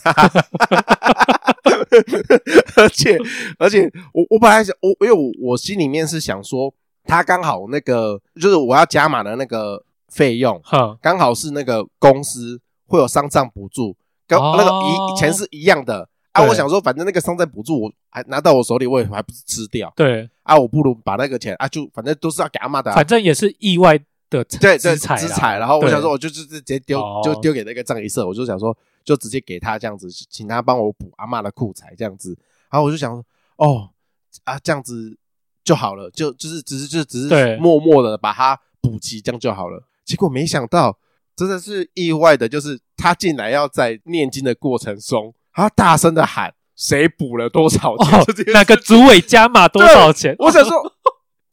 而且而且，我我本来想我因为我我心里面是想说，他刚好那个就是我要加码的那个费用，哈，刚好是那个公司。”会有丧葬补助，跟那个一钱是一样的啊。我想说，反正那个丧葬补助我还拿到我手里，我也还不是吃掉。对啊，我不如把那个钱啊，就反正都是要给阿妈的，反正也是意外的对对资财。然后我想说，我就就直接丢，就丢给那个葬仪社。我就想说，就直接给他这样子，请他帮我补阿嬷的库财这样子。然后我就想说，哦啊，这样子就好了，就就是只是就只是默默的把它补齐，这样就好了。结果没想到。真的是意外的，就是他竟然要在念经的过程中，他大声的喊谁补了多少钱，哦、那个主委加码多少钱？我想说，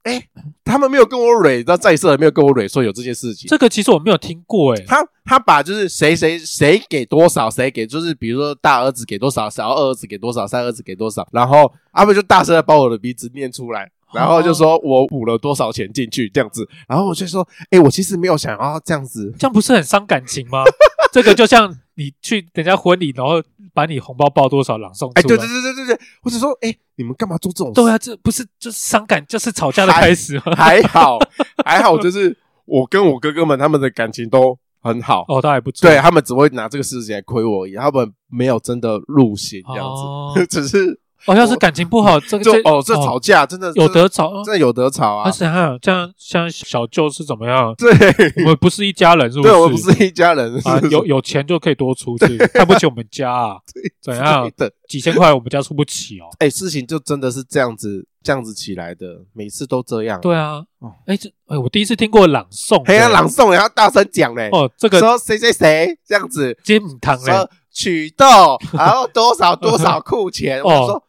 哎、欸，他们没有跟我蕊，你知道在色没有跟我蕊说有这件事情。这个其实我没有听过、欸，哎，他他把就是谁谁谁给多少，谁给就是比如说大儿子给多少，小二儿子给多少，三儿子给多少，然后他们就大声的把我的鼻子念出来。然后就说我补了多少钱进去这样子，然后我就说，哎，我其实没有想要这样子，这样不是很伤感情吗？这个就像你去人家婚礼，然后把你红包包多少朗诵出来，哎，对对对对对对，我只说，哎，你们干嘛做这种事？对啊，这不是就是伤感，就是吵架的开始吗？还好 还好，就是我跟我哥哥们他们的感情都很好哦，倒还不错，对他们只会拿这个事情来亏我而已，他们没有真的入心这样子，只是。哦，要是感情不好，这个就哦，这吵架真的有得吵，真的有得吵啊！而且还有这样，像小舅是怎么样？对，我们不是一家人，是不是？对，我们不是一家人啊！有有钱就可以多出去，看不起我们家啊？怎样的？几千块我们家出不起哦。哎，事情就真的是这样子，这样子起来的，每次都这样。对啊，哎，这哎，我第一次听过朗诵，还要朗诵，然后大声讲嘞。哦，这个说谁谁谁这样子，金堂嘞，取豆，然后多少多少库钱，我说。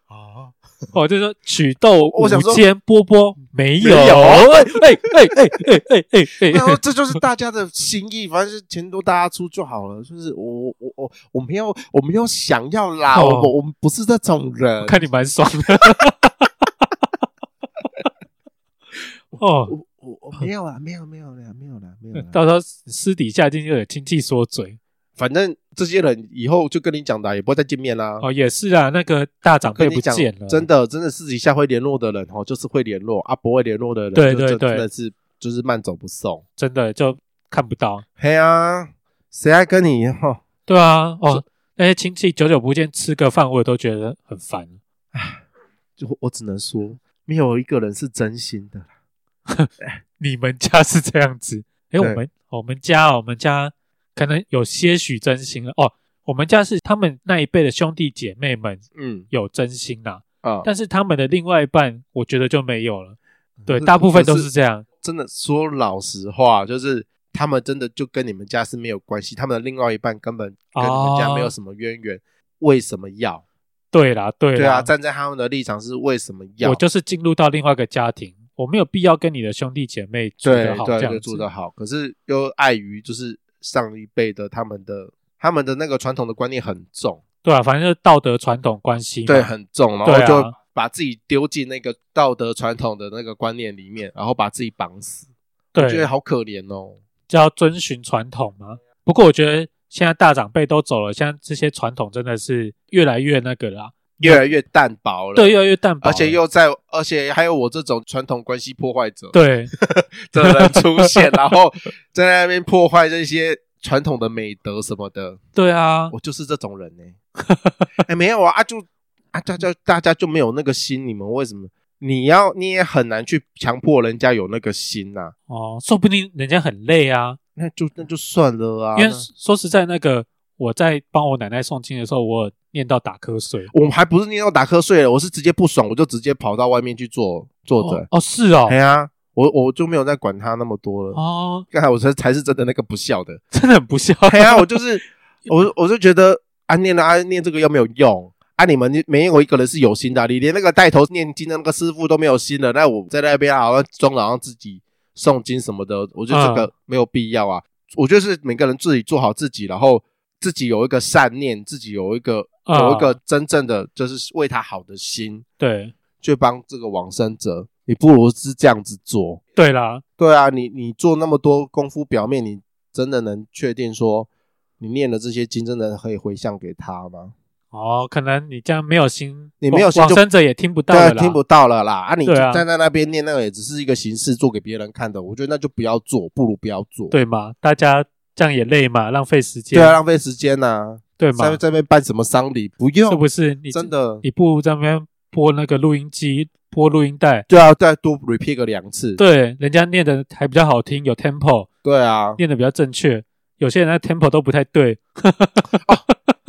哦，就是说曲豆五千波波没有，哎哎哎哎哎哎哎，然后这就是大家的心意，反正是钱都大家出就好了。就是我我我我没有我没有想要啦，我我们不是这种人。看你蛮爽的，哦，我我我没有啊，没有没有了，没有了，没有。到时候私底下就有亲戚说嘴。反正这些人以后就跟你讲的，也不会再见面啦。哦，也是啊，那个大长辈不见了，真的，真的私底下会联络的人哦，就是会联络啊，不会联络的人，对对对，真的是就是慢走不送，真的就看不到。嘿啊，谁还跟你哈？对啊，哦，那些亲戚久久不见，吃个饭我也都觉得很烦。唉，就我只能说，没有一个人是真心的。你们家是这样子？哎，我们我们家我们家。可能有些许真心了哦。我们家是他们那一辈的兄弟姐妹们，嗯有真心呐、啊、嗯，但是他们的另外一半，我觉得就没有了。对，大部分都是这样。真的说老实话，就是他们真的就跟你们家是没有关系，他们的另外一半根本跟你们家没有什么渊源，哦、为什么要？对啦，对啦，对啊，站在他们的立场是为什么要？我就是进入到另外一个家庭，我没有必要跟你的兄弟姐妹住得好，对，这样就住得好。可是又碍于就是上一辈的他们的他们的那个传统的观念很重，对啊，反正就是道德传统关系，对，很重，然后就把自己丢进那个道德传统的那个观念里面，然后把自己绑死，对，我觉得好可怜哦。就要遵循传统吗？不过我觉得现在大长辈都走了，现在这些传统真的是越来越那个啦。越来越淡薄了，对，越来越淡薄，而且又在，而且还有我这种传统关系破坏者，对 的人出现，然后在那边破坏这些传统的美德什么的。对啊，我就是这种人呢、欸。哎、欸，没有啊，啊就啊，大家大家就没有那个心，你们为什么？你要你也很难去强迫人家有那个心呐、啊。哦，说不定人家很累啊，那就那就算了啊。因为说实在，那个我在帮我奶奶送亲的时候，我。念到打瞌睡，我们还不是念到打瞌睡了，我是直接不爽，我就直接跑到外面去坐坐着。哦，是哦，对啊，我我就没有再管他那么多了。哦，刚才我才才是真的那个不孝的，真的很不孝。对啊，我就是 我我就觉得啊，念了啊，念这个又没有用啊，你们没有一个人是有心的，你连那个带头念经的那个师傅都没有心的，那我在那边好像装好像自己诵经什么的，我觉得这个没有必要啊。嗯、我觉得是每个人自己做好自己，然后自己有一个善念，自己有一个。有一个真正的就是为他好的心，对，去帮这个往生者，你不如是这样子做。对啦，对啊，你你做那么多功夫，表面你真的能确定说你念的这些经真的可以回向给他吗？哦，可能你这样没有心，你没有心，往生者也听不到了，听不到了啦。啊，你啊站在那边念那个也只是一个形式，做给别人看的。我觉得那就不要做，不如不要做，对吗？大家这样也累嘛，浪费时间，对啊，浪费时间呐、啊。对嘛，在这边办什么丧礼？不用，是不是？你真的，你不如在那边播那个录音机，播录音带。对啊，再多 repeat 个两次。对，人家念的还比较好听，有 tempo。对啊，念的比较正确。有些人的 tempo 都不太对。哦，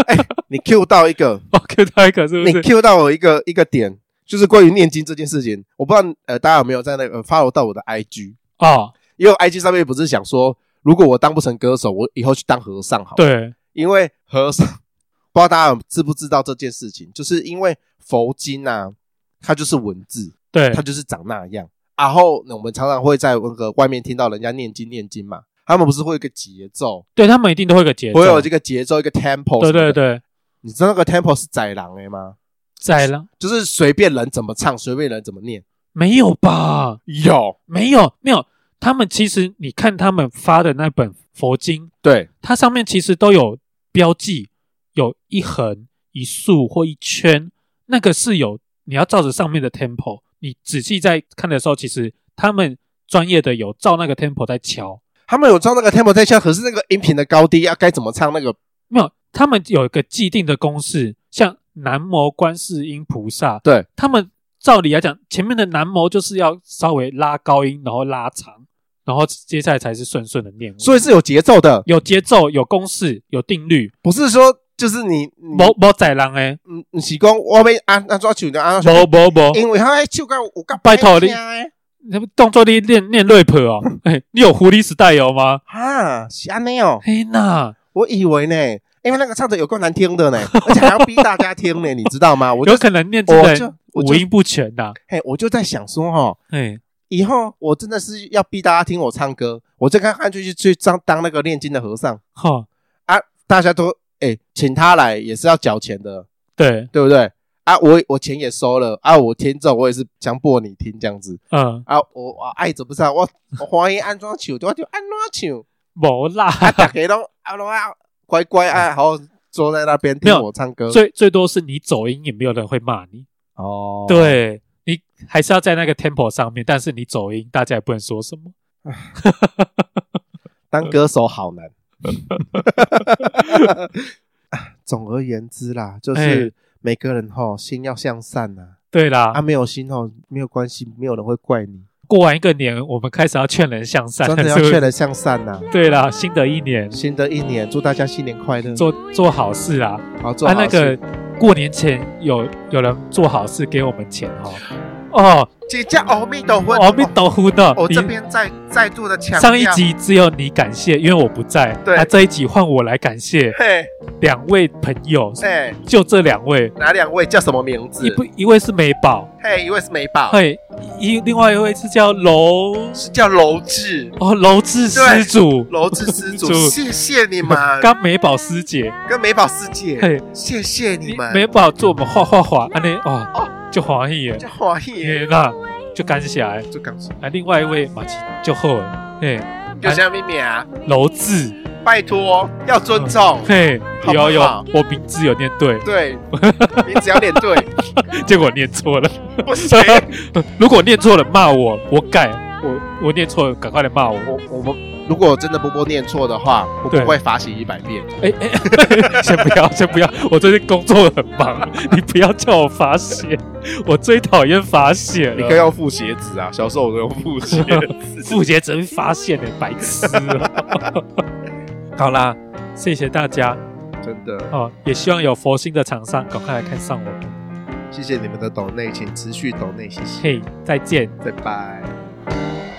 哎，你 Q 到一个，哦，Q 到一个是不是？你 Q 到我一个一个点，就是关于念经这件事情。我不知道呃，大家有没有在那个 follow 到我的 IG 哦？因为 IG 上面不是想说，如果我当不成歌手，我以后去当和尚好。对，因为和尚。不知道大家知不知道这件事情，就是因为佛经啊，它就是文字，对，它就是长那样。然后我们常常会在那个外面听到人家念经念经嘛，他们不是会有一个节奏？对，他们一定都会有个节奏，会有这个节奏，一个 tempo。对对对，你知道那个 tempo 是宰狼的吗？宰狼就是随便人怎么唱，随便人怎么念，没有吧？有，没有，没有。他们其实你看他们发的那本佛经，对，它上面其实都有标记。有一横、一竖或一圈，那个是有你要照着上面的 tempo。你仔细在看的时候，其实他们专业的有照那个 tempo 在敲，他们有照那个 tempo 在敲。可是那个音频的高低要该怎么唱？那个没有，他们有一个既定的公式，像南摩观世音菩萨，对，他们照理来讲，前面的南摩就是要稍微拉高音，然后拉长，然后接下来才是顺顺的念。所以是有节奏的，有节奏，有公式，有定律，不是说。就是你，某某宰人诶，嗯，你是讲我要安安怎唱就安怎唱，无无无，因为他迄唱歌有够拜托你，那不当作你练练 rap 哦，诶，你有狐狸时代有吗？哈，是安尼哦，嘿呐，我以为呢，因为那个唱的有够难听的呢，而且还要逼大家听呢，你知道吗？我有可能念真的五音不全呐，嘿，我就在想说哈，嘿，以后我真的是要逼大家听我唱歌，我就看看就去去当当那个念经的和尚，哈啊，大家都。哎、欸，请他来也是要缴钱的，对。对不对？啊，我我钱也收了啊，我听着我也是强迫你听这样子，嗯。啊，我我爱怎么唱，我我欢迎安怎唱，我就安装球，无啦，啊，大家都啊都啊乖乖啊，好坐在那边听我唱歌，最最多是你走音，也没有人会骂你。哦，对你还是要在那个 tempo 上面，但是你走音，大家也不能说什么，当歌手好难。总而言之啦，就是每个人齁心要向善呐。对啦，啊没有心齁没有关系，没有人会怪你。过完一个年，我们开始要劝人向善，真的要劝人向善呐、啊。对啦，新的一年新的一年，祝大家新年快乐，做做好事啊。好做好啊，那事。个过年前有有人做好事给我们钱哦。哦，姐姐，阿弥陀佛，阿弥陀佛的。我、哦、这边再再度的强调，上一集只有你感谢，因为我不在。对，啊，这一集换我来感谢。嘿，两位朋友，哎，就这两位，哪两位叫什么名字？一不一位是美宝，嘿，一位是美宝，嘿，一另外一位是叫楼，是叫楼志。哦，楼志施主，楼志施主，谢谢你们，跟美宝师姐，跟美宝师姐，嘿，谢谢你们，美宝做我们画画画，安尼哦，哦，就欢喜。耶，就欢喜。耶，那。就感谢哎，就感谢。啊，另外一位马奇就好了，哎，叫啥咪名啊？楼志，拜托要尊重，嘿，有有，我名字有念对，对，名字要念对，结果念错了，不行，如果念错了骂我，我改，我我念错了，赶快来骂我，我我们。如果真的波波念错的话，我不会罚写一百遍。哎哎，先不要，先不要，我最近工作很忙，你不要叫我罚写，我最讨厌罚写。你可以用复写纸啊，小时候我都用复写纸，复写纸会发现的，白痴。好啦，谢谢大家，真的哦，也希望有佛心的厂商赶快来看上我们。谢谢你们的抖内，请持续抖内，谢谢。嘿，再见，拜拜。thank you